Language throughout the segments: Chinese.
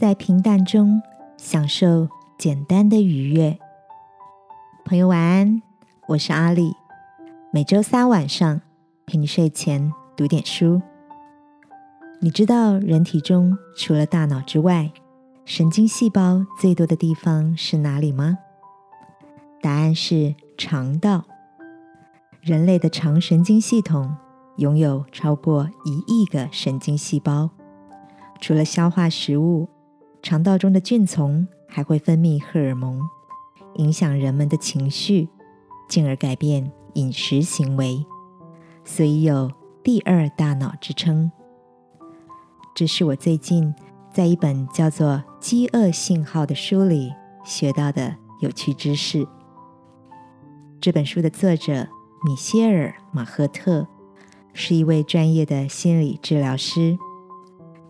在平淡中享受简单的愉悦。朋友晚安，我是阿丽。每周三晚上陪你睡前读点书。你知道人体中除了大脑之外，神经细胞最多的地方是哪里吗？答案是肠道。人类的肠神经系统拥有超过一亿个神经细胞。除了消化食物，肠道中的菌丛还会分泌荷尔蒙，影响人们的情绪，进而改变饮食行为，所以有“第二大脑”之称。这是我最近在一本叫做《饥饿信号》的书里学到的有趣知识。这本书的作者米歇尔·马赫特是一位专业的心理治疗师。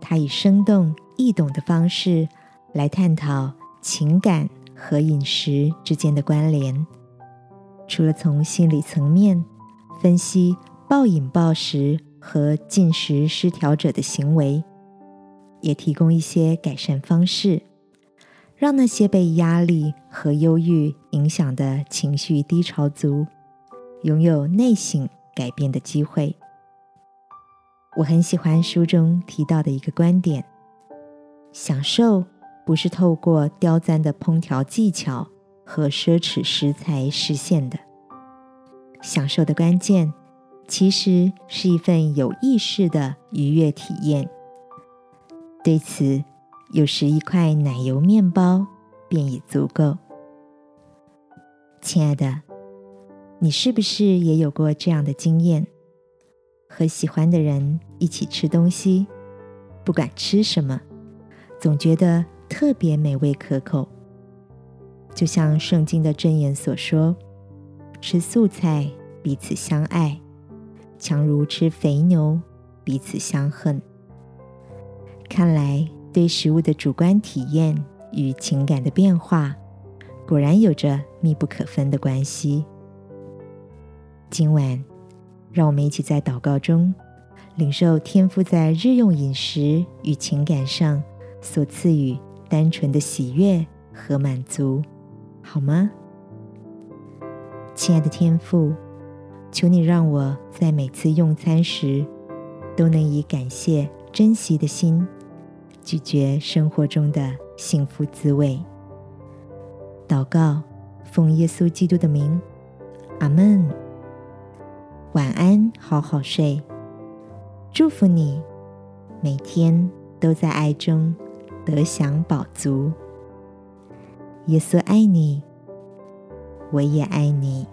他以生动易懂的方式来探讨情感和饮食之间的关联。除了从心理层面分析暴饮暴食和进食失调者的行为，也提供一些改善方式，让那些被压力和忧郁影响的情绪低潮族拥有内省改变的机会。我很喜欢书中提到的一个观点：享受不是透过刁钻的烹调技巧和奢侈食材实现的。享受的关键，其实是一份有意识的愉悦体验。对此，有时一块奶油面包便已足够。亲爱的，你是不是也有过这样的经验？和喜欢的人一起吃东西，不管吃什么，总觉得特别美味可口。就像圣经的箴言所说：“吃素菜彼此相爱，强如吃肥牛彼此相恨。”看来，对食物的主观体验与情感的变化，果然有着密不可分的关系。今晚。让我们一起在祷告中领受天父在日用饮食与情感上所赐予单纯的喜悦和满足，好吗？亲爱的天父，求你让我在每次用餐时都能以感谢、珍惜的心咀嚼生活中的幸福滋味。祷告，奉耶稣基督的名，阿门。晚安，好好睡。祝福你，每天都在爱中得享宝足。耶稣爱你，我也爱你。